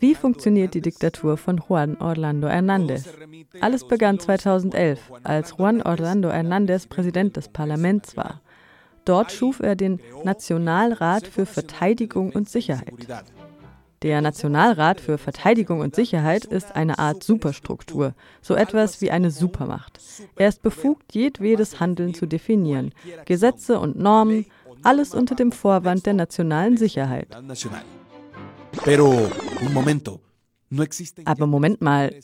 Wie funktioniert die Diktatur von Juan Orlando Hernández? Alles begann 2011, als Juan Orlando Hernández Präsident des Parlaments war. Dort schuf er den Nationalrat für Verteidigung und Sicherheit. Der Nationalrat für Verteidigung und Sicherheit ist eine Art Superstruktur, so etwas wie eine Supermacht. Er ist befugt, jedwedes Handeln zu definieren, Gesetze und Normen, alles unter dem Vorwand der nationalen Sicherheit. Aber Moment mal,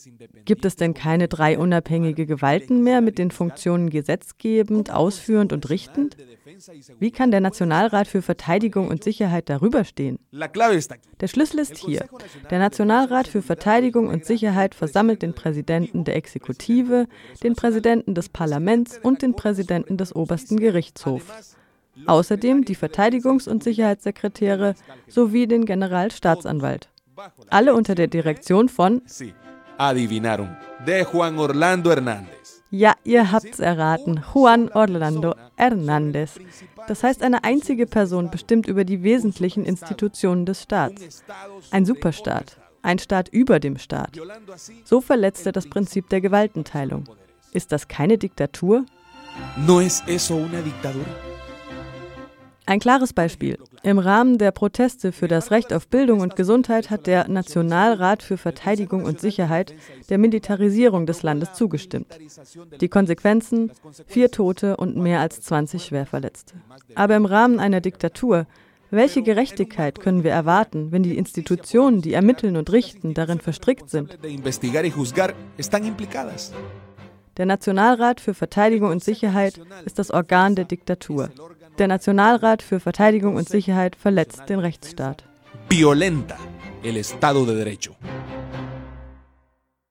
gibt es denn keine drei unabhängige Gewalten mehr mit den Funktionen gesetzgebend, ausführend und richtend? Wie kann der Nationalrat für Verteidigung und Sicherheit darüber stehen? Der Schlüssel ist hier. Der Nationalrat für Verteidigung und Sicherheit versammelt den Präsidenten der Exekutive, den Präsidenten des Parlaments und den Präsidenten des obersten Gerichtshofs. Außerdem die Verteidigungs- und Sicherheitssekretäre sowie den Generalstaatsanwalt. Alle unter der Direktion von Ja, ihr habt's erraten. Juan Orlando Hernández. Das heißt, eine einzige Person bestimmt über die wesentlichen Institutionen des Staats. Ein Superstaat. Ein Staat über dem Staat. So verletzt er das Prinzip der Gewaltenteilung. Ist das keine Diktatur? No es eso una dictadura? Ein klares Beispiel. Im Rahmen der Proteste für das Recht auf Bildung und Gesundheit hat der Nationalrat für Verteidigung und Sicherheit der Militarisierung des Landes zugestimmt. Die Konsequenzen? Vier Tote und mehr als 20 Schwerverletzte. Aber im Rahmen einer Diktatur, welche Gerechtigkeit können wir erwarten, wenn die Institutionen, die ermitteln und richten, darin verstrickt sind? Der Nationalrat für Verteidigung und Sicherheit ist das Organ der Diktatur. Der Nationalrat für Verteidigung und Sicherheit verletzt den Rechtsstaat. Violenta el Estado de Derecho.